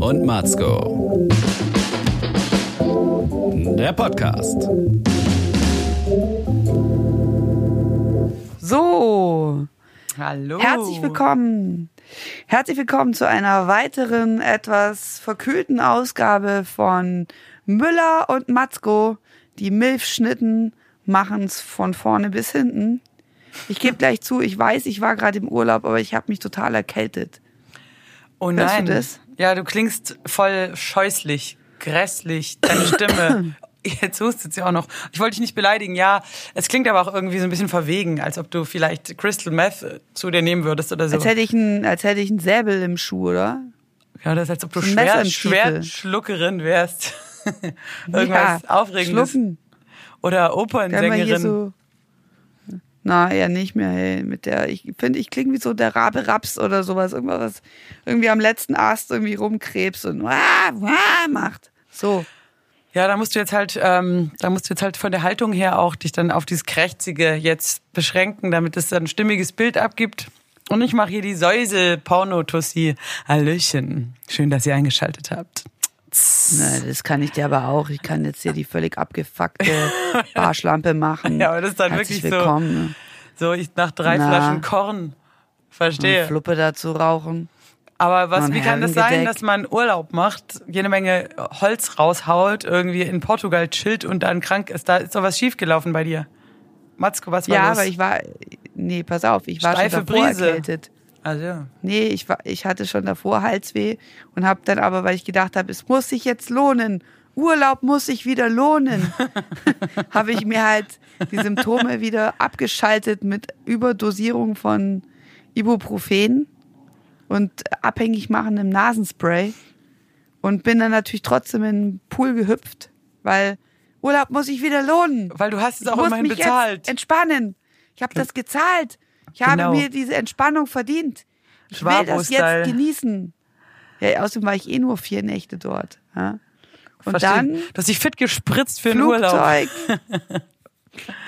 und Matzko. Der Podcast. So, Hallo. herzlich willkommen. Herzlich willkommen zu einer weiteren, etwas verkühlten Ausgabe von Müller und Matzko. Die Milfschnitten machen's von vorne bis hinten. Ich gebe gleich zu, ich weiß, ich war gerade im Urlaub, aber ich habe mich total erkältet. Oh Hörst du nein. das? Ja, du klingst voll scheußlich, grässlich, deine Stimme. Jetzt hustet sie auch noch. Ich wollte dich nicht beleidigen, ja. Es klingt aber auch irgendwie so ein bisschen verwegen, als ob du vielleicht Crystal Meth zu dir nehmen würdest oder so. Als hätte ich ein, als hätte ich ein Säbel im Schuh, oder? ja, das ist, als ob du schwer, schwer. Schluckerin wärst. Irgendwas ja, Aufregendes. Schlucken. Oder Opernsängerin. Na, eher nicht mehr, hey. Mit der, ich finde, ich klinge wie so der Rabe Raps oder sowas. Irgendwas, was irgendwie am letzten Ast irgendwie rumkrebst und wah, wah macht. So. Ja, da musst du jetzt halt, ähm, da musst du jetzt halt von der Haltung her auch dich dann auf dieses Krächzige jetzt beschränken, damit es dann ein stimmiges Bild abgibt. Und ich mache hier die Säuse-Porno-Tussi. Hallöchen. Schön, dass ihr eingeschaltet habt. Na, das kann ich dir aber auch. Ich kann jetzt hier die völlig abgefuckte Barschlampe machen. Ja, aber das ist dann Herzlich wirklich so- willkommen. So, ich nach drei Na. Flaschen Korn. Verstehe. Fluppe dazu rauchen. Aber was, Und wie kann das sein, dass man Urlaub macht, jede Menge Holz raushaut, irgendwie in Portugal chillt und dann krank ist? Da ist doch was schiefgelaufen bei dir. Matzko, was war Ja, los? aber ich war, nee, pass auf, ich war Steife schon davor Brise. erkältet. Also, Nee, ich, war, ich hatte schon davor Halsweh und habe dann aber, weil ich gedacht habe, es muss sich jetzt lohnen, Urlaub muss sich wieder lohnen, habe ich mir halt die Symptome wieder abgeschaltet mit Überdosierung von Ibuprofen und abhängig machendem Nasenspray und bin dann natürlich trotzdem in den Pool gehüpft, weil Urlaub muss sich wieder lohnen. weil du hast es Ich auch immerhin bezahlt. Entspannen. Ich habe das gezahlt. Ich habe Genau. mir diese Entspannung verdient. Ich will das jetzt genießen. Ja, außerdem war ich eh nur vier Nächte dort. Ja. Und Verstehe. dann Du hast dich fit gespritzt für den Urlaub. Flugzeug.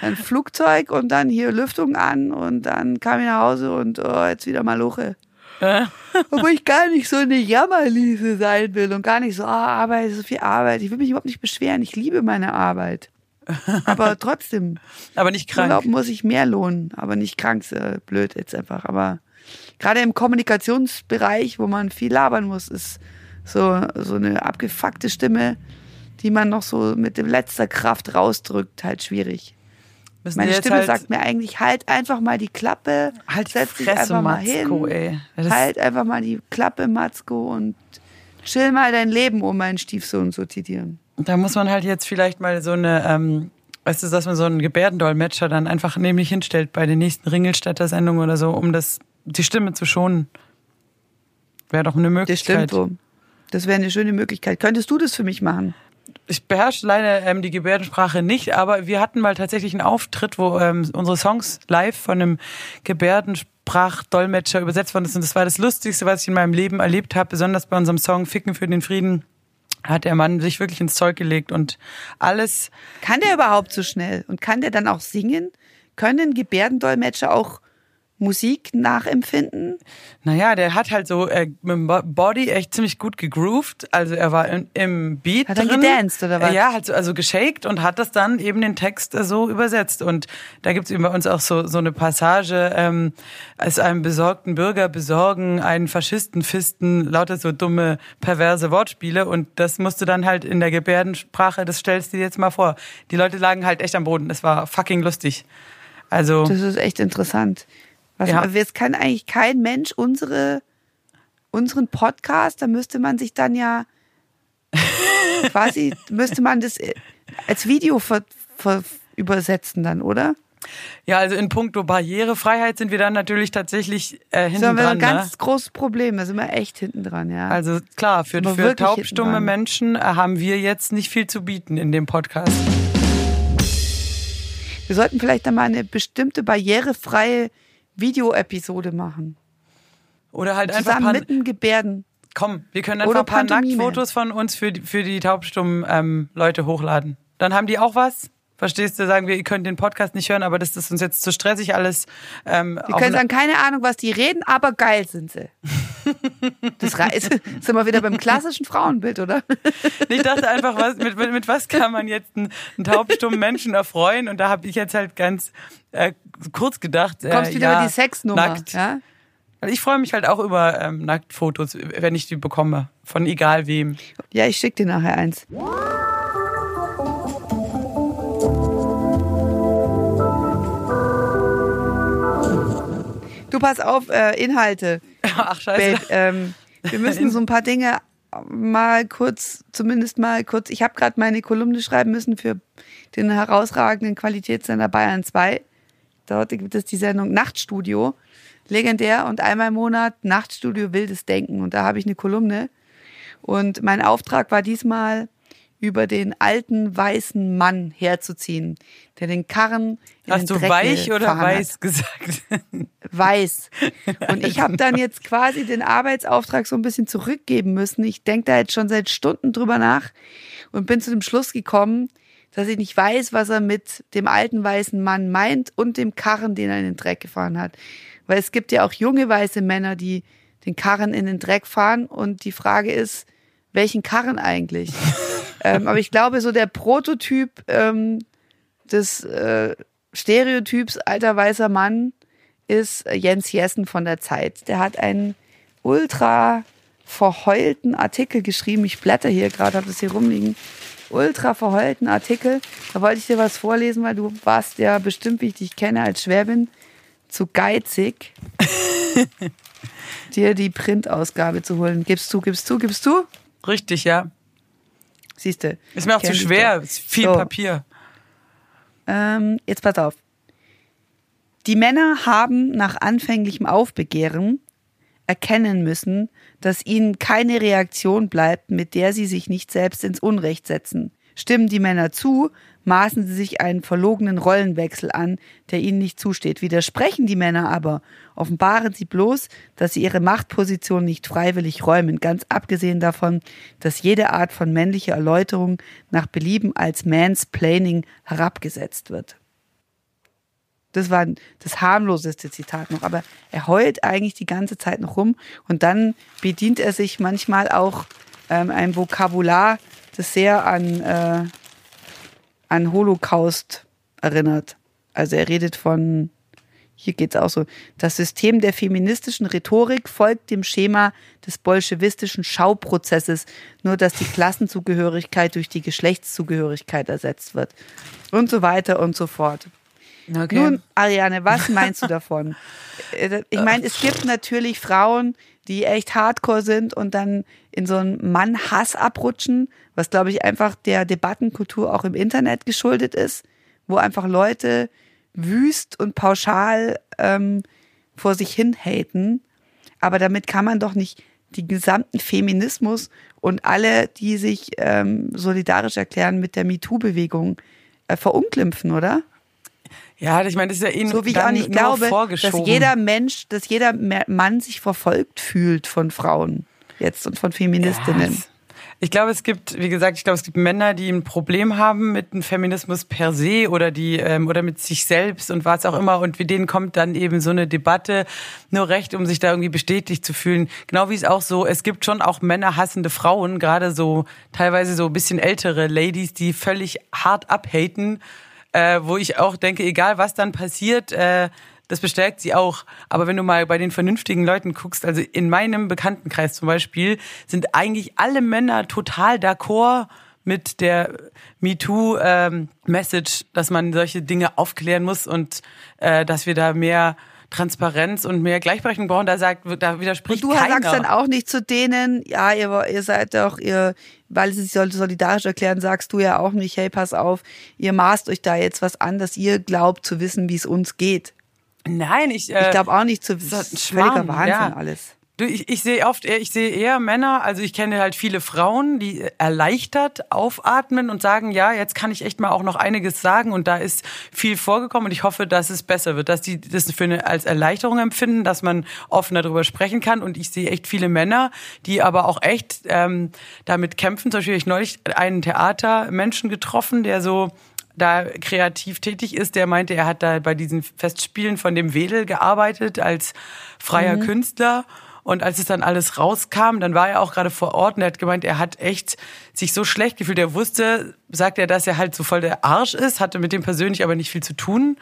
dann Flugzeug und dann hier Lüftung an und dann kam ich nach Hause und oh, jetzt wieder Maloche. Obwohl ich gar nicht so eine Jammerliese sein will und gar nicht so, ah, Arbeit, so viel Arbeit. Ich will mich überhaupt nicht beschweren. Ich liebe meine Arbeit. Aber trotzdem. Aber nicht krank. Urlaub muss ich mehr lohnen, aber nicht krank, äh, blöd jetzt einfach. Aber gerade im Kommunikationsbereich, wo man viel labern muss, ist so, so eine abgefuckte Stimme, die man noch so mit dem letzter Kraft rausdrückt, halt schwierig. Müssen Meine Stimme halt, sagt mir eigentlich, halt einfach mal die Klappe, halt setz dich einfach mal Matzko, hin, ey. Das halt einfach mal die Klappe, Matzko, und chill mal dein Leben, um meinen Stiefsohn zu zitieren. Da muss man halt jetzt vielleicht mal so eine, ähm, weißt du, dass man so einen Gebärdendolmetscher dann einfach nämlich hinstellt bei den nächsten Ringelstädter Sendungen oder so, um das, die Stimme zu schonen. Wäre doch eine Das Möglichkeit. stimmt so. Das wäre eine schöne Möglichkeit. Könntest du das für mich machen? Ich beherrsche leider ähm, die Gebärdensprache nicht, aber wir hatten mal tatsächlich einen Auftritt, wo ähm, unsere Songs live von einem Gebärdensprachdolmetscher übersetzt worden sind. Und das war das Lustigste, was ich in meinem Leben erlebt habe, besonders bei unserem Song Ficken für den Frieden hat der Mann sich wirklich ins Zeug gelegt und alles Kann der überhaupt so schnell? Und kann der dann auch singen? Können Gebärdendolmetscher auch Musik nachempfinden? Naja, der hat halt so äh, mit dem Bo- Body echt ziemlich gut gegroovt. Also er war in, im Beat Hat er gedanced, oder was? Ja, halt so, also geshaked und hat das dann eben den Text äh, so übersetzt. Und da gibt's eben bei uns auch so, so eine Passage, ähm, als einem besorgten Bürger besorgen einen Faschisten fisten, lauter so dumme, perverse Wortspiele. Und das musst du dann halt in der Gebärdensprache, das stellst du dir jetzt mal vor. Die Leute lagen halt echt am Boden. Das war fucking lustig. Also, Das ist echt interessant. Was, Ja. Jetzt kann eigentlich kein Mensch unsere, unseren Podcast, da müsste man sich dann ja quasi, müsste man das äh, als Video ver, ver, übersetzen dann, oder? ja, also in puncto Barrierefreiheit sind wir dann natürlich tatsächlich äh, Das ist hinten aber dran. ein ganz ne? großes Problem, da sind wir echt hinten dran, ja. Also klar, für, für taubstumme hinten dran. Menschen äh, haben wir jetzt nicht viel zu bieten in dem Podcast. wir sollten vielleicht dann mal eine bestimmte barrierefreie Videoepisode machen. Oder halt einfach Zusammen paar, mit dem Gebärden. komm, wir können einfach Oder ein paar. Nacktfotos von uns für die, für die taubstummen ähm, Leute hochladen. Dann haben die auch was. Verstehst du, sagen wir, ihr könnt den Podcast nicht hören, aber das ist uns jetzt zu stressig alles. Ähm, wir können sagen, keine Ahnung, was die reden, aber geil sind sie. das sind wir wieder beim klassischen Frauenbild, oder? Ich dachte einfach, was, mit, mit, mit was kann man jetzt einen, einen taubstummen Menschen erfreuen? Und da habe ich jetzt halt ganz äh, kurz gedacht. Äh, Kommst wieder ja, über die Sexnummer. Nackt. Ja? Also ich freue mich halt auch über ähm, Nacktfotos, wenn ich die bekomme. Von egal wem. Ja, ich schicke dir nachher eins. Du pass auf, äh, Inhalte. Ach, scheiße. Babe, ähm, wir müssen so ein paar Dinge mal kurz, zumindest mal kurz. Ich habe gerade meine Kolumne schreiben müssen für den herausragenden Qualitätssender Bayern 2. Dort gibt es die Sendung Nachtstudio. Legendär und einmal im Monat Nachtstudio Wildes Denken. Und da habe ich eine Kolumne. Und mein Auftrag war diesmal, über den alten weißen Mann herzuziehen, der den Karren in Hast den du Dreck weich oder weiß hat. gesagt? Weiß. Und ich habe dann jetzt quasi den Arbeitsauftrag so ein bisschen zurückgeben müssen. Ich denke da jetzt schon seit Stunden drüber nach und bin zu dem Schluss gekommen, dass ich nicht weiß, was er mit dem alten weißen Mann meint und dem Karren, den er in den Dreck gefahren hat. Weil es gibt ja auch junge weiße Männer, die den Karren in den Dreck fahren und die Frage ist, welchen Karren eigentlich? ähm, aber ich glaube, so der Prototyp ähm, des äh, Stereotyps alter weißer Mann ist Jens Jessen von der Zeit. Der hat einen ultra verheulten Artikel geschrieben. Ich blätter hier gerade, habe das hier rumliegen. Ultra verheulten Artikel. Da wollte ich dir was vorlesen, weil du warst ja bestimmt, wie ich dich kenne, als Schwäbin zu geizig, dir die Printausgabe zu holen. Gibst du, gibst du, gibst du? Richtig, ja. Siehst du. Ist mir auch zu schwer, viel so. Papier. Ähm, jetzt pass auf. Die Männer haben nach anfänglichem Aufbegehren erkennen müssen, dass ihnen keine Reaktion bleibt, mit der sie sich nicht selbst ins Unrecht setzen. Stimmen die Männer zu, maßen sie sich einen verlogenen Rollenwechsel an, der ihnen nicht zusteht. Widersprechen die Männer aber, offenbaren sie bloß, dass sie ihre Machtposition nicht freiwillig räumen, ganz abgesehen davon, dass jede Art von männlicher Erläuterung nach Belieben als Mansplaining herabgesetzt wird. Das war das harmloseste Zitat noch, aber er heult eigentlich die ganze Zeit noch rum und dann bedient er sich manchmal auch ähm, ein Vokabular, das sehr an äh, an Holocaust erinnert. Also er redet von, hier geht's auch so, das System der feministischen Rhetorik folgt dem Schema des bolschewistischen Schauprozesses, nur dass die Klassenzugehörigkeit durch die Geschlechtszugehörigkeit ersetzt wird. Und so weiter und so fort. Okay. Nun, Ariane, was meinst du davon? Äh, ich meine, es gibt natürlich Frauen, die echt hardcore sind und dann in so einen Mann-Hass abrutschen, was glaube ich einfach der Debattenkultur auch im Internet geschuldet ist, wo einfach Leute wüst und pauschal ähm, vor sich hin haten. Aber damit kann man doch nicht den gesamten Feminismus und alle, die sich ähm, solidarisch erklären mit der MeToo-Bewegung, äh, verunglimpfen, oder? Ja, ich meine, das ist ja ihnen so wie ich auch nicht glaube, dass jeder Mensch, dass jeder Mann sich verfolgt fühlt von Frauen jetzt und von Feministinnen. Ja, ich glaube, es gibt, wie gesagt, ich glaube, es gibt Männer, die ein Problem haben mit dem Feminismus per se oder die ähm, oder mit sich selbst und was auch immer. Und wie denen kommt dann eben so eine Debatte nur recht, um sich da irgendwie bestätigt zu fühlen. Genau wie es auch so, es gibt schon auch männerhassende Frauen, gerade so teilweise so ein bisschen ältere Ladies, die völlig hart abhaten äh, wo ich auch denke, egal was dann passiert, äh, das bestärkt sie auch. Aber wenn du mal bei den vernünftigen Leuten guckst, also in meinem Bekanntenkreis zum Beispiel, sind eigentlich alle Männer total d'accord mit der MeToo-Message, ähm, dass man solche Dinge aufklären muss und äh, dass wir da mehr Transparenz und mehr Gleichberechtigung brauchen, da sagt, da widerspricht und du keiner. Du sagst dann auch nicht zu denen, ja, ihr, ihr seid doch, ihr, weil sie sich solidarisch erklären, sagst du ja auch nicht, hey, pass auf, ihr maßt euch da jetzt was an, dass ihr glaubt zu wissen, wie es uns geht. Nein, ich, äh, ich glaube auch nicht zu wissen. Völliger Wahnsinn ja. alles. Ich, ich sehe oft, ich sehe eher Männer, also ich kenne halt viele Frauen, die erleichtert aufatmen und sagen, ja, jetzt kann ich echt mal auch noch einiges sagen und da ist viel vorgekommen und ich hoffe, dass es besser wird, dass die das für eine als Erleichterung empfinden, dass man offener darüber sprechen kann und ich sehe echt viele Männer, die aber auch echt ähm, damit kämpfen. Zum Beispiel habe ich neulich einen Theatermenschen getroffen, der so da kreativ tätig ist, der meinte, er hat da bei diesen Festspielen von dem Wedel gearbeitet als freier mhm. Künstler. Und als es dann alles rauskam, dann war er auch gerade vor Ort und er hat gemeint, er hat echt sich so schlecht gefühlt. Er wusste, sagt er, dass er halt so voll der Arsch ist, hatte mit dem persönlich aber nicht viel zu tun.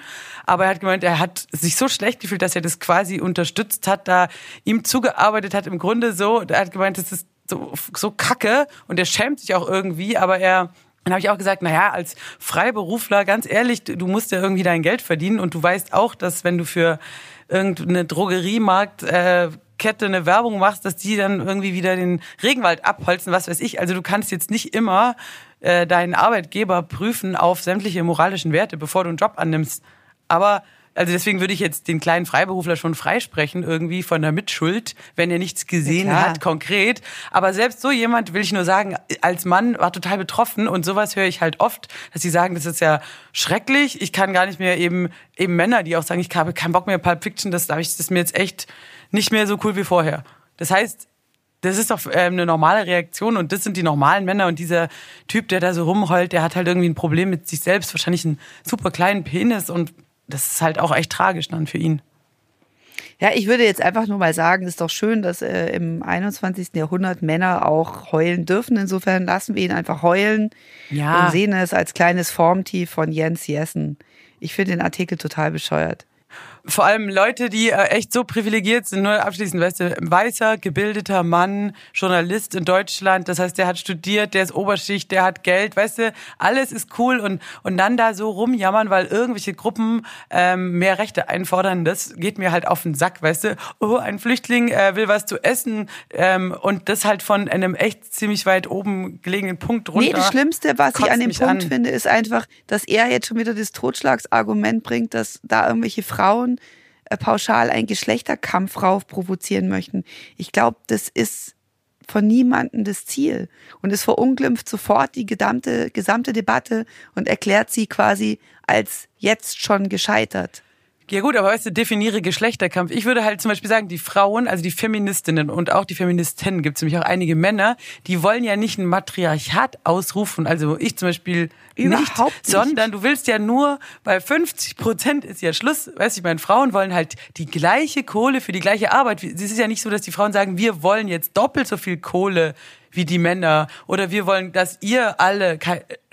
Aber er hat gemeint, er hat sich so schlecht gefühlt, dass er das quasi unterstützt hat, da ihm zugearbeitet hat. Im Grunde so, er hat gemeint, das ist so, so kacke und er schämt sich auch irgendwie, aber er dann habe ich auch gesagt, naja, als Freiberufler, ganz ehrlich, du musst ja irgendwie dein Geld verdienen und du weißt auch, dass wenn du für irgendeine Drogeriemarkt äh, Kette eine Werbung machst, dass die dann irgendwie wieder den Regenwald abholzen, was weiß ich. Also du kannst jetzt nicht immer äh, deinen Arbeitgeber prüfen auf sämtliche moralischen Werte, bevor du einen Job annimmst. Aber also deswegen würde ich jetzt den kleinen Freiberufler schon freisprechen, irgendwie von der Mitschuld, wenn er nichts gesehen ja, hat, konkret. Aber selbst so jemand, will ich nur sagen, als Mann war total betroffen und sowas höre ich halt oft, dass sie sagen, das ist ja schrecklich. Ich kann gar nicht mehr eben, eben Männer, die auch sagen, ich habe keinen Bock mehr Pulp Fiction, das, das ist mir jetzt echt nicht mehr so cool wie vorher. Das heißt, das ist doch ähm, eine normale Reaktion und das sind die normalen Männer und dieser Typ, der da so rumheult, der hat halt irgendwie ein Problem mit sich selbst, wahrscheinlich einen super kleinen Penis und das ist halt auch echt tragisch dann für ihn. Ja, ich würde jetzt einfach nur mal sagen, es ist doch schön, dass äh, im 21. Jahrhundert Männer auch heulen dürfen. Insofern lassen wir ihn einfach heulen ja. und sehen es als kleines Formtief von Jens Jessen. Ich finde den Artikel total bescheuert vor allem Leute, die äh, echt so privilegiert sind, nur abschließend, weißt du, weißer, gebildeter Mann, Journalist in Deutschland, das heißt, der hat studiert, der ist Oberschicht, der hat Geld, weißt du, alles ist cool und, und dann da so rumjammern, weil irgendwelche Gruppen ähm, mehr Rechte einfordern, das geht mir halt auf den Sack, weißt du, oh, ein Flüchtling äh, will was zu essen ähm, und das halt von einem echt ziemlich weit oben gelegenen Punkt runter. Nee, das Schlimmste, was ich an dem Punkt an. finde, ist einfach, dass er jetzt schon wieder das Totschlagsargument bringt, dass da irgendwelche Frauen pauschal einen Geschlechterkampf rauf provozieren möchten. Ich glaube, das ist von niemandem das Ziel. Und es verunglimpft sofort die gesamte, gesamte Debatte und erklärt sie quasi als jetzt schon gescheitert. Ja gut, aber weißt du, definiere Geschlechterkampf. Ich würde halt zum Beispiel sagen, die Frauen, also die Feministinnen und auch die Feministinnen, gibt es nämlich auch einige Männer, die wollen ja nicht ein Matriarchat ausrufen. Also ich zum Beispiel nicht, nicht, sondern du willst ja nur, weil 50 Prozent ist ja Schluss. Weißt du, ich meine, Frauen wollen halt die gleiche Kohle für die gleiche Arbeit. Es ist ja nicht so, dass die Frauen sagen, wir wollen jetzt doppelt so viel Kohle wie die Männer oder wir wollen, dass ihr alle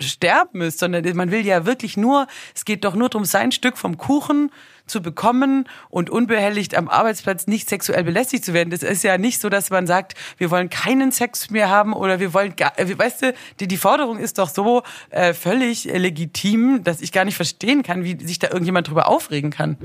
sterben müsst, sondern man will ja wirklich nur, es geht doch nur darum, sein Stück vom Kuchen zu bekommen und unbehelligt am Arbeitsplatz nicht sexuell belästigt zu werden. Das ist ja nicht so, dass man sagt, wir wollen keinen Sex mehr haben oder wir wollen gar, äh, weißt du, die, die Forderung ist doch so äh, völlig legitim, dass ich gar nicht verstehen kann, wie sich da irgendjemand drüber aufregen kann.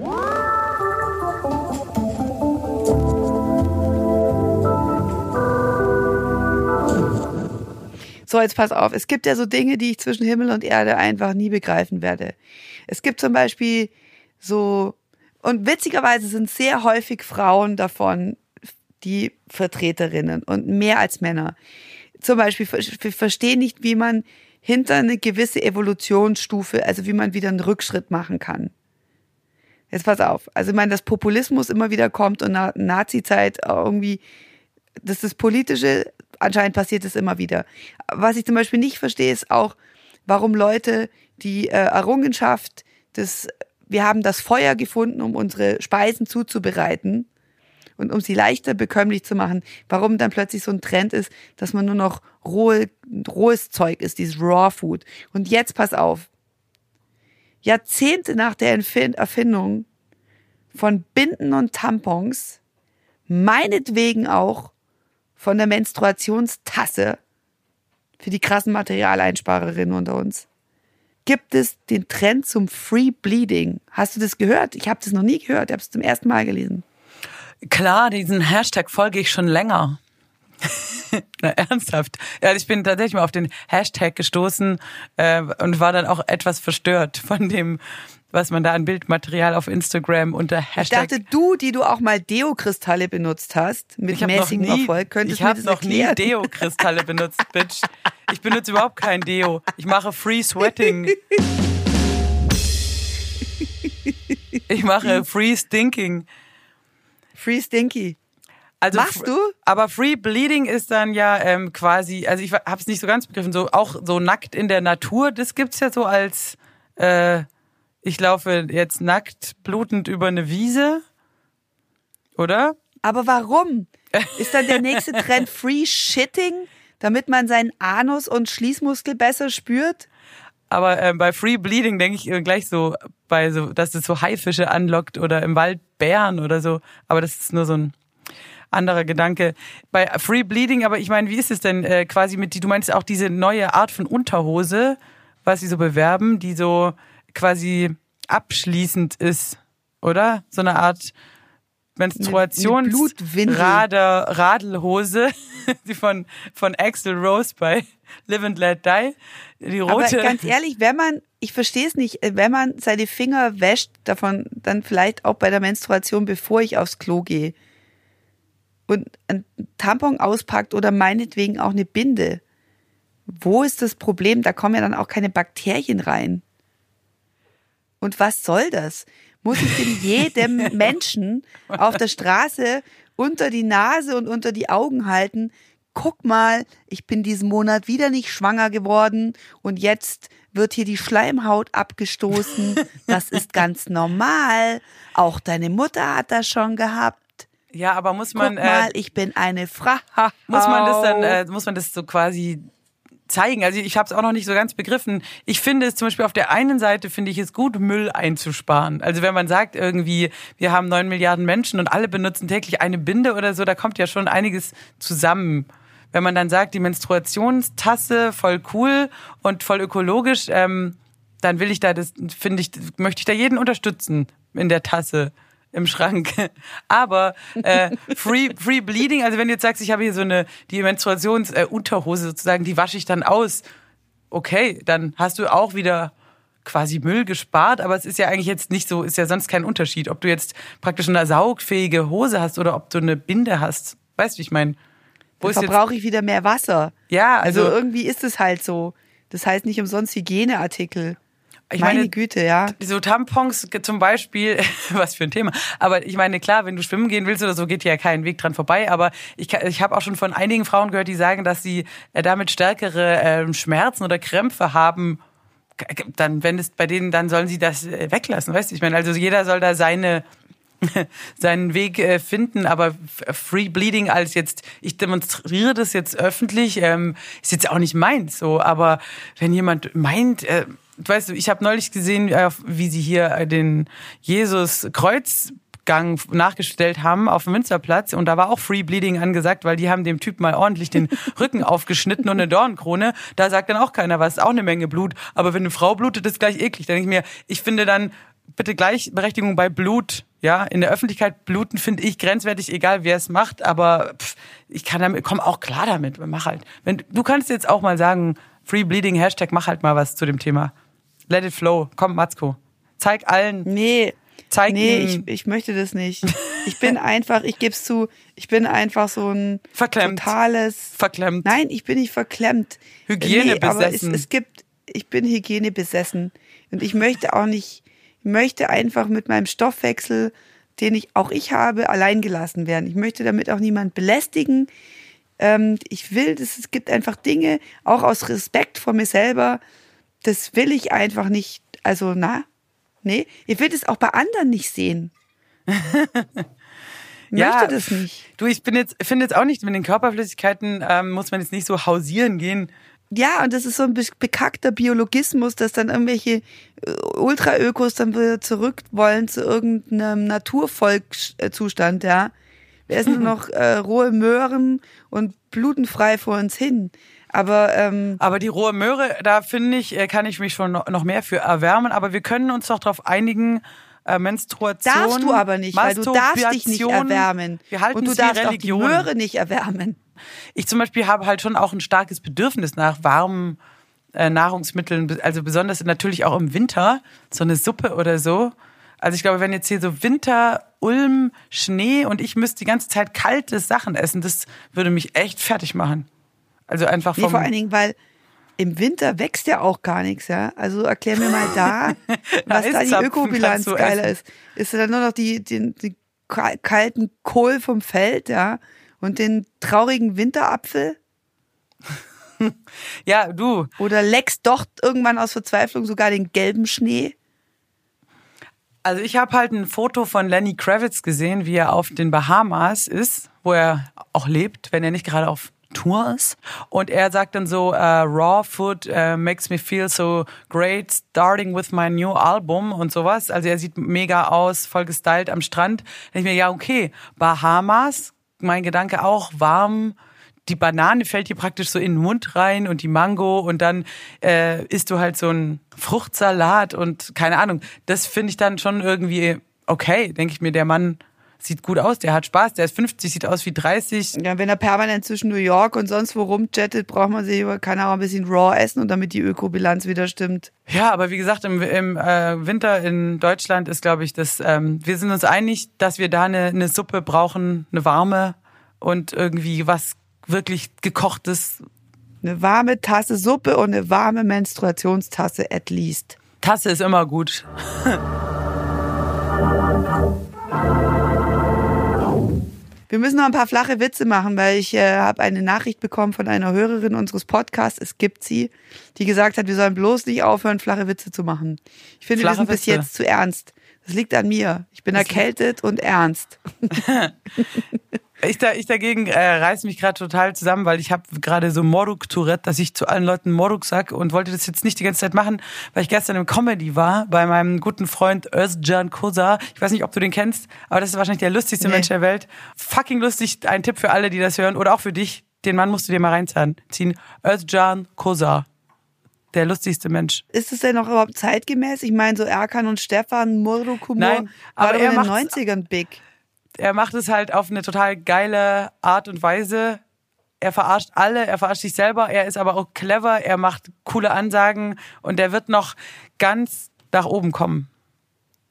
So, jetzt pass auf. Es gibt ja so Dinge, die ich zwischen Himmel und Erde einfach nie begreifen werde. Es gibt zum Beispiel so, und witzigerweise sind sehr häufig Frauen davon die Vertreterinnen und mehr als Männer. Zum Beispiel, wir verstehen nicht, wie man hinter eine gewisse Evolutionsstufe, also wie man wieder einen Rückschritt machen kann. Jetzt pass auf. Also ich meine, dass Populismus immer wieder kommt und Nazi-Zeit irgendwie, das ist das Politische, anscheinend passiert es immer wieder. Was ich zum Beispiel nicht verstehe, ist auch, warum Leute die äh, Errungenschaft des, wir haben das Feuer gefunden, um unsere Speisen zuzubereiten und um sie leichter bekömmlich zu machen, warum dann plötzlich so ein Trend ist, dass man nur noch rohe, rohes Zeug ist, dieses Raw Food. Und jetzt pass auf. Jahrzehnte nach der Erfindung von Binden und Tampons, meinetwegen auch von der Menstruationstasse für die krassen Materialeinsparerinnen unter uns gibt es den Trend zum Free Bleeding. Hast du das gehört? Ich habe das noch nie gehört. Ich habe es zum ersten Mal gelesen. Klar, diesen Hashtag folge ich schon länger. Na, ernsthaft. Ja, ich bin tatsächlich mal auf den Hashtag gestoßen äh, und war dann auch etwas verstört von dem was man da an Bildmaterial auf Instagram unter Hashtag. Ich dachte, du, die du auch mal Deo-Kristalle benutzt hast, mit mäßigem Erfolg, könntest ich mir das noch erklären. nie Deo-Kristalle benutzt, Bitch. Ich benutze überhaupt kein Deo. Ich mache Free Sweating. Ich mache Free Stinking. Free Stinky. Also, Machst du? Aber Free Bleeding ist dann ja ähm, quasi, also ich habe es nicht so ganz begriffen, so auch so nackt in der Natur, das gibt's ja so als äh, ich laufe jetzt nackt blutend über eine Wiese, oder? Aber warum? Ist dann der nächste Trend Free Shitting, damit man seinen Anus und Schließmuskel besser spürt? Aber äh, bei Free Bleeding denke ich äh, gleich so, bei so, dass es so Haifische anlockt oder im Wald Bären oder so. Aber das ist nur so ein anderer Gedanke. Bei Free Bleeding, aber ich meine, wie ist es denn äh, quasi mit die, du meinst auch diese neue Art von Unterhose, was sie so bewerben, die so quasi abschließend ist, oder? So eine Art Menstruations Eine Blutwindel. Rader, Radelhose, die von, von Axel Rose bei Live and Let Die. Die Aber rote. ganz ehrlich, wenn man, ich verstehe es nicht, äh, wenn man seine Finger wäscht, davon dann vielleicht auch bei der Menstruation, bevor ich aufs Klo gehe und ein Tampon auspackt oder meinetwegen auch eine Binde, wo ist das Problem? Da kommen ja dann auch keine Bakterien rein. Und was soll das? Muss ich denn jedem Menschen auf der Straße unter die Nase und unter die Augen halten? Guck mal, ich bin diesen Monat wieder nicht schwanger geworden und jetzt wird hier die Schleimhaut abgestoßen. Das ist ganz normal. Auch deine Mutter hat das schon gehabt. Ja, aber muss Guck man, mal, äh, ich bin eine Frau. muss man das dann, äh, muss man das so quasi zeigen. Also ich habe es auch noch nicht so ganz begriffen. Ich finde es zum Beispiel auf der einen Seite finde ich es gut, Müll einzusparen. Also wenn man sagt irgendwie, wir haben neun Milliarden Menschen und alle benutzen täglich eine Binde oder so, da kommt ja schon einiges zusammen. Wenn man dann sagt, die Menstruationstasse voll cool und voll ökologisch, ähm, dann will ich da das, finde ich, möchte ich da jeden unterstützen in der Tasse im Schrank. Aber äh, Free Free Bleeding, also wenn du jetzt sagst, ich habe hier so eine die Menstruationsunterhose äh, sozusagen, die wasche ich dann aus. Okay, dann hast du auch wieder quasi Müll gespart, aber es ist ja eigentlich jetzt nicht so, ist ja sonst kein Unterschied, ob du jetzt praktisch eine saugfähige Hose hast oder ob du eine Binde hast. Weißt du, wie ich meine? Wo Dann verbrauche ich wieder mehr Wasser. Ja, Also also, irgendwie ist es halt so. Das heißt nicht umsonst Hygieneartikel. Ich Meine meine, Güte, ja. so Tampons zum Beispiel, was für ein Thema. Aber ich meine, klar, wenn du schwimmen gehen willst oder so, geht ja kein Weg dran vorbei. Aber ich, ich habe auch schon von einigen Frauen gehört, die sagen, dass sie äh, damit stärkere ähm, Schmerzen oder Krämpfe haben. Dann, wenn es bei denen, dann sollen sie das äh, weglassen, weißt du? Ich meine, also jeder soll da seine seinen Weg äh, finden, aber Free Bleeding als jetzt, ich demonstriere das jetzt öffentlich, ähm, ist jetzt auch nicht meins so, aber wenn jemand meint, weißt du, ich habe neulich gesehen, äh, wie sie hier äh, den Jesus Kreuzgang nachgestellt haben auf dem Münsterplatz und da war auch Free Bleeding angesagt, weil die haben dem Typ mal ordentlich den Rücken aufgeschnitten und eine Dornkrone. Da sagt dann auch keiner was, ist auch eine Menge Blut. Aber wenn eine Frau blutet, ist gleich eklig. Da denke ich mir, ich finde dann bitte Gleichberechtigung bei Blut. Ja, in der Öffentlichkeit bluten finde ich grenzwertig, egal wer es macht, aber pff, ich kann damit, komm auch klar damit, mach halt. Wenn, du kannst jetzt auch mal sagen, Free Bleeding, Hashtag, mach halt mal was zu dem Thema. Let it flow. Komm, Matzko. Zeig allen, Nee. zeig Nee, ich, ich möchte das nicht. Ich bin einfach, ich gebe es zu, ich bin einfach so ein Verklemmt. totales. Verklemmt. Nein, ich bin nicht verklemmt. Hygiene nee, aber es, besessen. es gibt, ich bin Hygiene besessen. Und ich möchte auch nicht, ich möchte einfach mit meinem Stoffwechsel, den ich auch ich habe, allein gelassen werden. Ich möchte damit auch niemand belästigen. Ähm, ich will, es gibt einfach Dinge, auch aus Respekt vor mir selber, das will ich einfach nicht, also na, nee, ich will das auch bei anderen nicht sehen. Ich möchte das nicht. Du, ich bin jetzt, finde jetzt auch nicht, mit den Körperflüssigkeiten ähm, muss man jetzt nicht so hausieren gehen. Ja, und das ist so ein be- bekackter Biologismus, dass dann irgendwelche äh, Ultraökos dann wieder zurück wollen zu irgendeinem Naturvolkszustand, ja. Wir essen nur noch äh, rohe Möhren und blutenfrei vor uns hin. Aber ähm, Aber die rohe Möhre, da finde ich, äh, kann ich mich schon noch mehr für erwärmen. Aber wir können uns doch darauf einigen, äh, Menstruation. darfst du aber nicht, weil du darfst dich nicht erwärmen. Wir halten und du darfst Religion. auch die Möhre nicht erwärmen. Ich zum Beispiel habe halt schon auch ein starkes Bedürfnis nach warmen äh, Nahrungsmitteln, also besonders natürlich auch im Winter, so eine Suppe oder so. Also ich glaube, wenn jetzt hier so Winter, Ulm, Schnee und ich müsste die ganze Zeit kalte Sachen essen, das würde mich echt fertig machen. Also einfach Nee, vom, vor allen Dingen, weil im Winter wächst ja auch gar nichts, ja. Also erklär mir mal da, was da die Ökobilanz geiler essen. ist. Ist dann nur noch die, den, den ka- kalten Kohl vom Feld, ja, und den traurigen Winterapfel? Ja, du. Oder leckst doch irgendwann aus Verzweiflung sogar den gelben Schnee? Also ich habe halt ein Foto von Lenny Kravitz gesehen, wie er auf den Bahamas ist, wo er auch lebt, wenn er nicht gerade auf Tour ist. Und er sagt dann so, uh, Raw Food uh, makes me feel so great, starting with my new album und sowas. Also er sieht mega aus, voll gestylt am Strand. Denke ich mir, ja okay, Bahamas, mein Gedanke auch, warm, die Banane fällt dir praktisch so in den Mund rein und die Mango und dann äh, isst du halt so ein Fruchtsalat und keine Ahnung. Das finde ich dann schon irgendwie okay, denke ich mir, der Mann sieht gut aus, der hat Spaß, der ist 50, sieht aus wie 30. Ja, wenn er permanent zwischen New York und sonst wo rumchattet, braucht man sich, kann auch ein bisschen Raw essen und damit die Ökobilanz wieder stimmt. Ja, aber wie gesagt, im, im äh, Winter in Deutschland ist, glaube ich, das, ähm, wir sind uns einig, dass wir da eine, eine Suppe brauchen, eine warme und irgendwie was wirklich gekochtes. Eine warme Tasse Suppe und eine warme Menstruationstasse at least. Tasse ist immer gut. Wir müssen noch ein paar flache Witze machen, weil ich äh, habe eine Nachricht bekommen von einer Hörerin unseres Podcasts, es gibt sie, die gesagt hat, wir sollen bloß nicht aufhören, flache Witze zu machen. Ich finde, Flache wir sind bis Witze. jetzt zu ernst. Das liegt an mir. Ich bin erkältet und ernst. Ich, da, ich dagegen äh, reiß mich gerade total zusammen, weil ich habe gerade so Moruk-Tourette, dass ich zu allen Leuten Moruk sag und wollte das jetzt nicht die ganze Zeit machen, weil ich gestern im Comedy war bei meinem guten Freund Özcan Kosa. Ich weiß nicht, ob du den kennst, aber das ist wahrscheinlich der lustigste Nee. Mensch der Welt. Fucking lustig, ein Tipp für alle, die das hören oder auch für dich. Den Mann musst du dir mal reinziehen. Özcan Kosa. Der lustigste Mensch. Ist es denn noch überhaupt zeitgemäß? Ich meine, so Erkan und Stefan, Murrukumur, Nein, war aber er in den macht's- 90ern big. Er macht es halt auf eine total geile Art und Weise. Er verarscht alle, er verarscht sich selber, er ist aber auch clever, er macht coole Ansagen und er wird noch ganz nach oben kommen.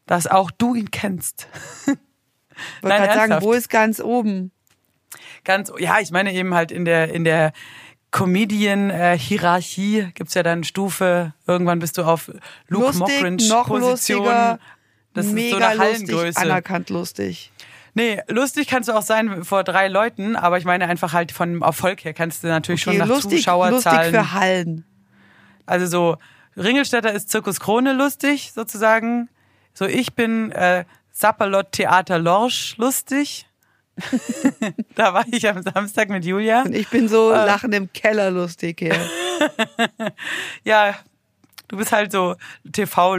Dass auch du ihn kennst. Ich wollte gerade sagen, wo ist ganz oben? Ganz, ja, ich meine eben halt in der, in der Comedian-Hierarchie gibt's ja dann Stufe, irgendwann bist du auf Luke Lustig, Mockridge noch Position. lustiger, Das ist so mega eine lustig, Hallengröße. anerkannt lustig. Nee, lustig kannst du auch sein vor drei Leuten, aber ich meine einfach halt von Erfolg her kannst du natürlich schon Okay, nach lustig, lustig Zuschauerzahlen. für Hallen. also so Ringelstädter ist Zirkus Krone lustig sozusagen. So ich bin äh, Sapperlot Theater Lorsch lustig. da war ich am Samstag mit Julia. Und ich bin so Äh. lachen im Keller lustig hier. Ja, du bist halt so TV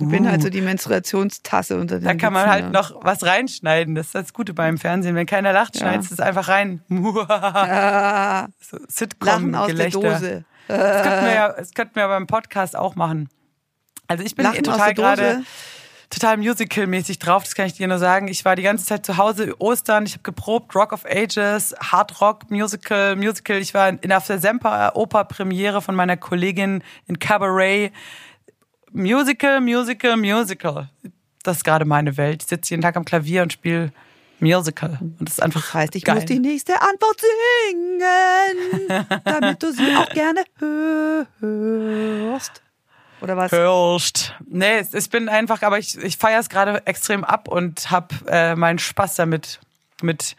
Ich bin halt so die Menstruationstasse unter den Da kann man halt ja. noch was reinschneiden. Das ist das Gute beim Fernsehen. Wenn keiner lacht, Ja. schneidest du es einfach rein. Ah, so Sitcom Lachen aus der. Dose. Das könnten wir ja, das könnten wir beim Podcast auch machen. Also ich bin Lachen total gerade total musical-mäßig drauf, das kann ich dir nur sagen. Ich war die ganze Zeit zu Hause, Ostern, ich habe geprobt, Rock of Ages, Hard Rock, Musical, Musical. Ich war in, auf der Semper-Oper-Premiere von meiner Kollegin in Cabaret. Musical, Musical, Musical. Das ist gerade meine Welt. Ich sitze jeden Tag am Klavier und spiele Musical. Und das ist einfach Das heißt, ich geil. muss die nächste Antwort singen, damit du sie auch gerne hörst. Oder was? Hörst. Nee, es- ich bin einfach, aber ich, ich feiere es gerade extrem ab und habe äh, meinen Spaß damit. Mit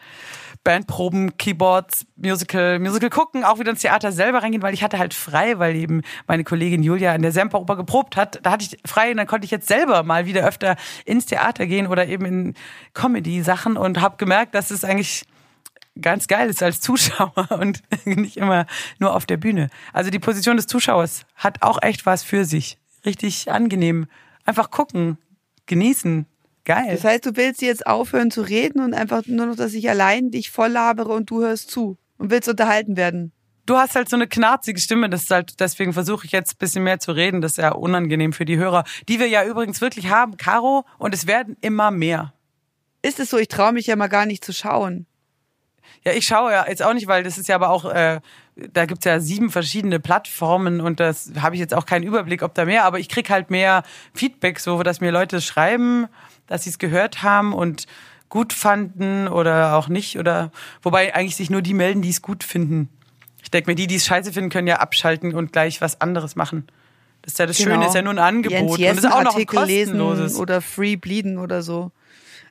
Bandproben, Keyboards, Musical, Musical gucken, auch wieder ins Theater selber reingehen, weil ich hatte halt frei, weil eben meine Kollegin Julia in der Semperoper geprobt hat. Da hatte ich frei und dann konnte ich jetzt selber mal wieder öfter ins Theater gehen oder eben in Comedy-Sachen und habe gemerkt, dass es eigentlich ganz geil ist als Zuschauer und nicht immer nur auf der Bühne. Also die Position des Zuschauers hat auch echt was für sich. Richtig angenehm. Einfach gucken, genießen. Geil. Das heißt, du willst jetzt aufhören zu reden und einfach nur noch, dass ich allein dich voll labere und du hörst zu und willst unterhalten werden. Du hast halt so eine knarzige Stimme, das ist halt, deswegen versuche ich jetzt ein bisschen mehr zu reden. Das ist ja unangenehm für die Hörer, die wir ja übrigens wirklich haben, Caro, und es werden immer mehr. Ist es so, ich traue mich ja mal gar nicht zu schauen. Ja, ich schaue ja jetzt auch nicht, weil das ist ja aber auch, äh, da gibt's ja sieben verschiedene Plattformen und das habe ich jetzt auch keinen Überblick, ob da mehr, aber ich krieg halt mehr Feedback, so dass mir Leute schreiben, dass sie es gehört haben und gut fanden oder auch nicht. Oder wobei eigentlich sich nur die melden, die es gut finden. Ich denke mir, die, die es scheiße finden, können ja abschalten und gleich was anderes machen. Das ist ja das Schöne, ist ja nur ein Angebot. Genau. Und es ist auch noch ein Artikel lesen kostenloses. oder free bleeden oder so.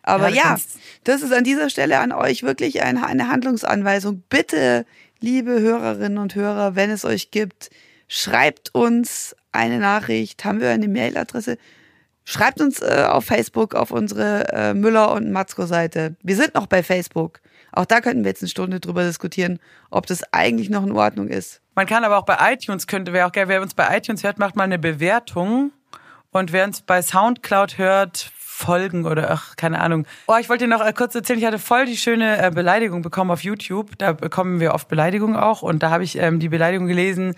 Aber Ja, ja, das ist an dieser Stelle an euch wirklich eine, eine Handlungsanweisung. Bitte liebe Hörerinnen und Hörer, wenn es euch gibt, schreibt uns eine Nachricht. Haben wir eine Mailadresse? Schreibt uns äh, auf Facebook auf unsere äh, Müller und Matzko Seite. Wir sind noch bei Facebook. Auch da könnten wir jetzt eine Stunde drüber diskutieren, ob das eigentlich noch in Ordnung ist. Man kann aber auch bei iTunes, könnte wäre auch geil, wer uns bei iTunes hört, macht mal eine Bewertung. Und wer uns bei Soundcloud hört, folgen oder ach, keine Ahnung. Oh, ich wollte dir noch äh, kurz erzählen, ich hatte voll die schöne äh, Beleidigung bekommen auf YouTube. Da bekommen wir oft Beleidigungen auch. Und da habe ich ähm, die Beleidigung gelesen,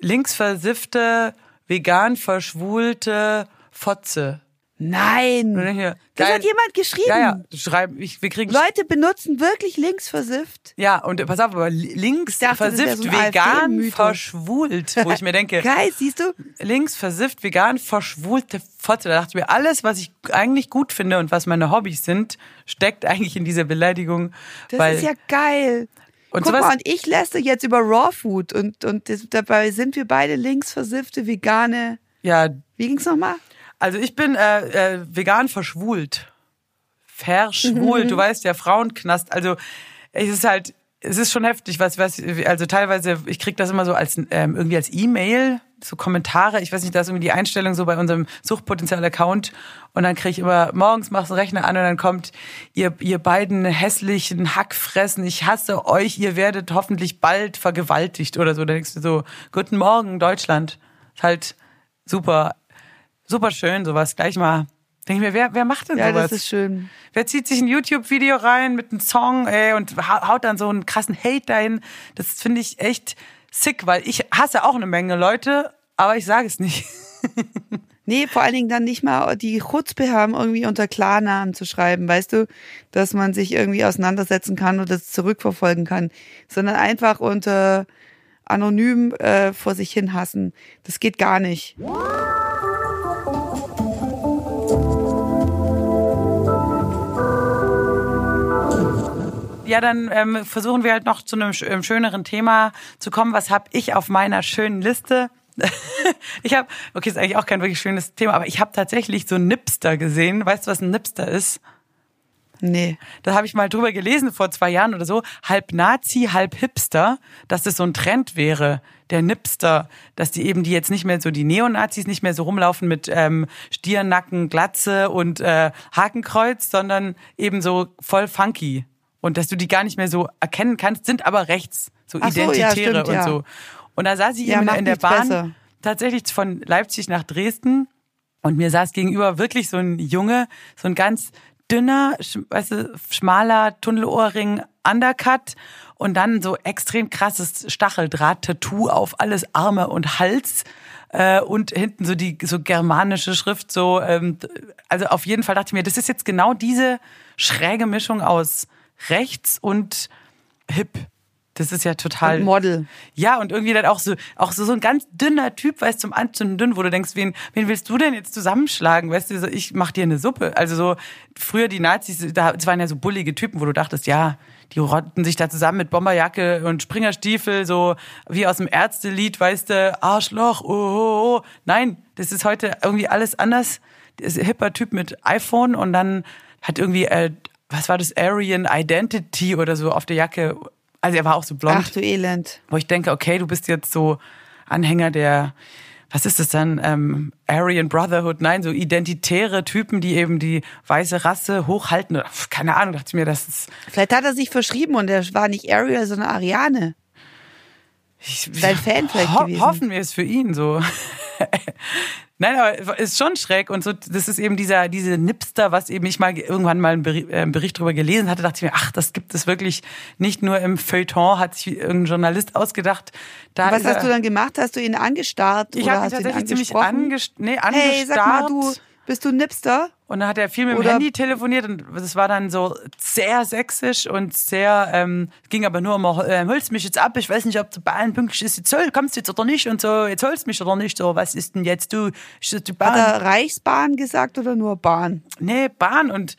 linksversiffte, vegan verschwulte Fotze. Nein! Hier, Das hat jemand geschrieben. Ja, ja, schreiben, ich, wir kriegen Leute benutzen wirklich linksversifft. Ja, und äh, pass auf, aber links dachte, versifft so vegan verschwult, wo ich mir denke, Geil, siehst du? links versifft vegan verschwulte Fotze. Da dachte ich mir, alles, was ich eigentlich gut finde und was meine Hobbys sind, steckt eigentlich in dieser Beleidigung. Das weil, ist ja geil. Und Guck sowas- mal, und ich lässt jetzt über Raw Food und, und das, dabei sind wir beide linksversiffte, vegane. ja, Wie ging's nochmal? Also ich bin äh, äh, vegan verschwult. Verschwult, Mhm. du weißt ja, Frauenknast. Also es ist halt, es ist schon heftig, was, was, also teilweise, ich krieg das immer so als ähm, irgendwie als E-Mail, so Kommentare. Ich weiß nicht, da ist irgendwie die Einstellung so bei unserem Suchtpotenzial-Account und dann krieg ich immer morgens machst du den Rechner an und dann kommt ihr ihr beiden hässlichen Hackfressen. Ich hasse euch. Ihr werdet hoffentlich bald vergewaltigt oder so. Da denkst du so, guten Morgen Deutschland. Ist halt super, super schön sowas. Gleich mal. Denke ich mir, wer, wer macht denn Ja, sowas? das ist schön. Wer zieht sich ein YouTube-Video rein mit einem Song ey, und hau- haut dann so einen krassen Hate dahin? Das finde ich echt sick, weil ich hasse auch eine Menge Leute, aber ich sage es nicht. Nee, vor allen Dingen dann nicht mal die Chutzpe haben, irgendwie unter Klarnamen zu schreiben, weißt du, dass man sich irgendwie auseinandersetzen kann oder das zurückverfolgen kann, sondern einfach unter anonym äh, vor sich hin hassen. Das geht gar nicht. Ja, dann ähm, versuchen wir halt noch zu einem ähm, schöneren Thema zu kommen. Was habe ich auf meiner schönen Liste? ich habe, okay, ist eigentlich auch kein wirklich schönes Thema, aber ich habe tatsächlich so Nipster gesehen. Weißt du, was ein Nipster ist? Nee. Da habe ich mal drüber gelesen vor zwei Jahren oder so, halb Nazi, halb Hipster, dass das so ein Trend wäre, der Nipster, dass die eben die jetzt nicht mehr so die Neonazis nicht mehr so rumlaufen mit ähm, Stirnacken, Glatze und äh, Hakenkreuz, sondern eben so voll funky und dass du die gar nicht mehr so erkennen kannst, sind aber rechts, so Ach so, ja, Identitäre stimmt, und ja. so. Und da saß ich Ja, eben in der Bahn besser. tatsächlich von Leipzig nach Dresden und mir saß gegenüber wirklich so ein Junge, so ein ganz dünner, weißt du, schmaler Tunnelohrring Undercut und dann so extrem krasses Stacheldraht-Tattoo auf alles Arme und Hals äh, und hinten so die so germanische Schrift so ähm, also auf jeden Fall dachte ich mir, das ist jetzt genau diese schräge Mischung aus rechts und hip. Das ist ja total Und Model. ja, und irgendwie dann auch so, auch so, so ein ganz dünner Typ, weißt du, zum Anzünden dünn, wo du denkst, wen, wen willst du denn jetzt zusammenschlagen? Weißt du, so, ich mach dir eine Suppe. Also so, früher die Nazis, da, das waren ja so bullige Typen, wo du dachtest, ja, die rotten sich da zusammen mit Bomberjacke und Springerstiefel, so wie aus dem Ärztelied, weißt du, Arschloch, oh, oh, oh. Nein, das ist heute irgendwie alles anders. Das ist ein hipper Typ mit iPhone und dann hat irgendwie, äh, was war das, Aryan Identity oder so auf der Jacke. Also er war auch so blond Ach du Elend. wo ich denke, okay, du bist jetzt so Anhänger der, was ist das dann, ähm, Aryan Brotherhood, nein, so identitäre Typen, die eben die weiße Rasse hochhalten. Oder, Keine Ahnung, dachte ich mir, das ist. Vielleicht hat er sich verschrieben und er war nicht Ariel, sondern Ariane. Ich, Dein Fan vielleicht gewesen. Hoffen wir es für ihn so. Nein, aber ist schon schräg und so. Das ist eben dieser diese Nipster, was eben ich mal irgendwann mal einen Bericht, äh, einen Bericht drüber gelesen hatte, dachte ich mir, ach, das gibt es wirklich nicht nur im Feuilleton, hat sich irgendein Journalist ausgedacht. Da Was hast du dann gemacht? Hast du ihn angestarrt Ich habe ihn tatsächlich ziemlich angesprochen? angest nee, angestarrt. Hey, sag mal, du, bist du Nipster? Und dann hat er viel mit dem Oder- Handy telefoniert und das war dann so sehr sächsisch und sehr, ähm, ging aber nur um, äh, holst mich jetzt ab, ich weiß nicht, ob du Bahn pünktlich ist, jetzt hol, kommst du jetzt oder nicht und so, jetzt holst mich oder nicht, so, was ist denn jetzt du? Die Hat Bahn. er Reichsbahn gesagt oder nur Bahn? Nee, Bahn und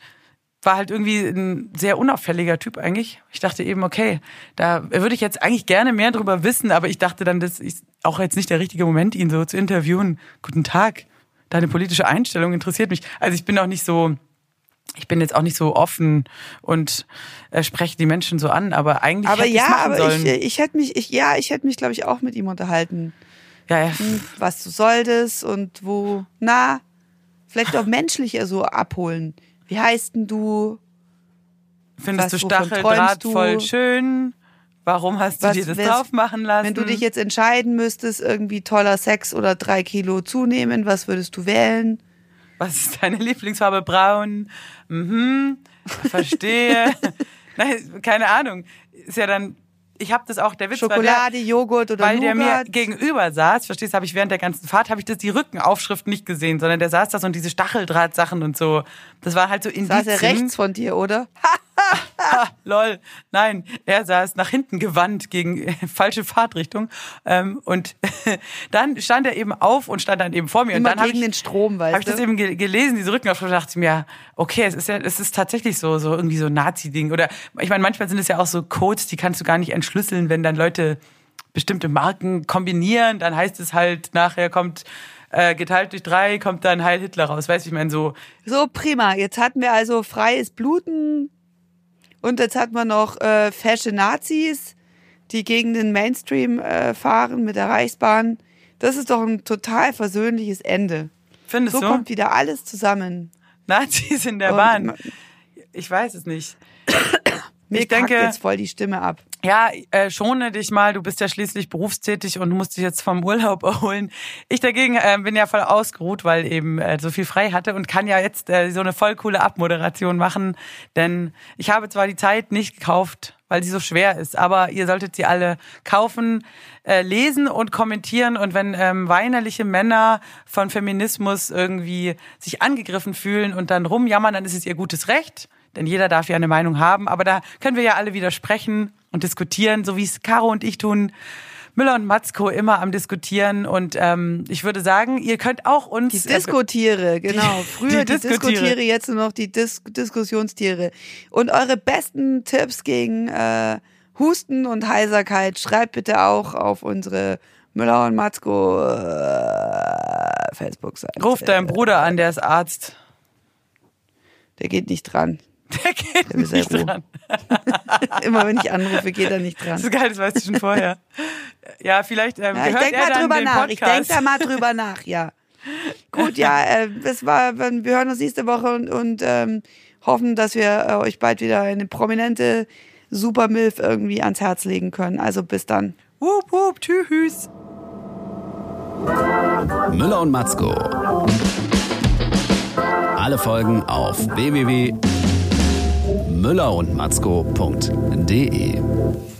war halt irgendwie ein sehr unauffälliger Typ eigentlich. Ich dachte eben, okay, da würde ich jetzt eigentlich gerne mehr drüber wissen, aber ich dachte dann, das ist auch jetzt nicht der richtige Moment, ihn so zu interviewen. Guten Tag, deine politische Einstellung interessiert mich. Also ich bin auch nicht so, ich bin jetzt auch nicht so offen und äh, spreche die Menschen so an, aber eigentlich Aber hätte ja, machen aber sollen. ich, ich hätte mich, ich, ja, ich hätte mich, glaube ich, auch mit ihm unterhalten. ja, ja. Hm, Was du solltest und wo, na, vielleicht auch menschlicher so abholen. Wie heißt denn du? Findest was, du Stacheldraht voll schön? Warum hast du Was dir das wär's- drauf machen lassen? Wenn du dich jetzt entscheiden müsstest, irgendwie toller Sex oder drei Kilo zunehmen, was würdest du wählen? Was ist deine Lieblingsfarbe? Braun. Mhm. Verstehe. Nein, keine Ahnung. Ist ja dann. Ich habe das auch. Der Witz Schokolade, Joghurt der, oder weil der mir Nougat? gegenüber saß. Verstehst? Habe ich während der ganzen Fahrt habe ich das die Rückenaufschrift nicht gesehen, sondern der saß da so und diese Stacheldrahtsachen und so. Das war halt so Indizien. Saß er rechts von dir, oder? Ha, lol. Nein, er saß nach hinten gewandt gegen äh, falsche Fahrtrichtung. Ähm, und dann stand er eben auf und stand dann eben vor mir. Immer und dann habe gegen ich, den Strom, weißt hab ich das du? eben ge gelesen, diese Rückenaufschrift, dachte ich mir, ja, okay, es ist ja, es ist tatsächlich so, so irgendwie so ein Nazi-Ding. Oder ich meine, manchmal sind es ja auch so Codes, die kannst du gar nicht entschlüsseln, wenn dann Leute bestimmte Marken kombinieren, dann heißt es halt, nachher kommt äh, geteilt durch drei, kommt dann Heil Hitler raus. Weißt du, ich meine, so, So, prima. Jetzt hatten wir also freies Bluten und jetzt hatten wir noch äh, fesche Nazis, die gegen den Mainstream äh, fahren mit der Reichsbahn. Das ist doch ein total versöhnliches Ende. findest So du? kommt wieder alles zusammen. Nazis in der Und Bahn. Ich weiß es nicht. Mir Ich denke- jetzt voll die Stimme ab. Ja, äh, schone dich mal. Du bist ja schließlich berufstätig und musst dich jetzt vom Urlaub erholen. Ich dagegen äh, bin ja voll ausgeruht, weil eben äh, so viel frei hatte und kann ja jetzt äh, so eine voll coole Abmoderation machen. Denn ich habe zwar die Zeit nicht gekauft, weil sie so schwer ist, aber ihr solltet sie alle kaufen, äh, lesen und kommentieren. Und wenn ähm, weinerliche Männer von Feminismus irgendwie sich angegriffen fühlen und dann rumjammern, dann ist es ihr gutes Recht. Denn jeder darf ja eine Meinung haben. Aber da können wir ja alle widersprechen und diskutieren, so wie es Caro und ich tun. Müller und Matzko immer am Diskutieren. Und ähm, ich würde sagen, ihr könnt auch uns. Die Diskotiere, genau. Früher die die, Diskotiere. Diskotiere, jetzt nur noch die Dis Diskussionstiere. Und eure besten Tipps gegen äh, Husten und Heiserkeit schreibt bitte auch auf unsere Müller und Matzko äh, Facebook-Seite. Ruf deinen Bruder an, der ist Arzt. Der geht nicht dran. Der geht Der nicht sehr dran. Immer wenn ich anrufe, geht er nicht dran. Das ist geil, das weißt du schon vorher. Ja, vielleicht ähm, Ja, ich gehört denke er mal dann drüber den nach. Ich Podcast. denke da mal drüber nach, ja. Gut, ja, äh, das war, wir hören uns nächste Woche und, und ähm, hoffen, dass wir äh, euch bald wieder eine prominente Supermilf irgendwie ans Herz legen können. Also bis dann. Wup, wup, tschüss. Müller und Matzko. Alle Folgen auf www.müllerundmatzko.de.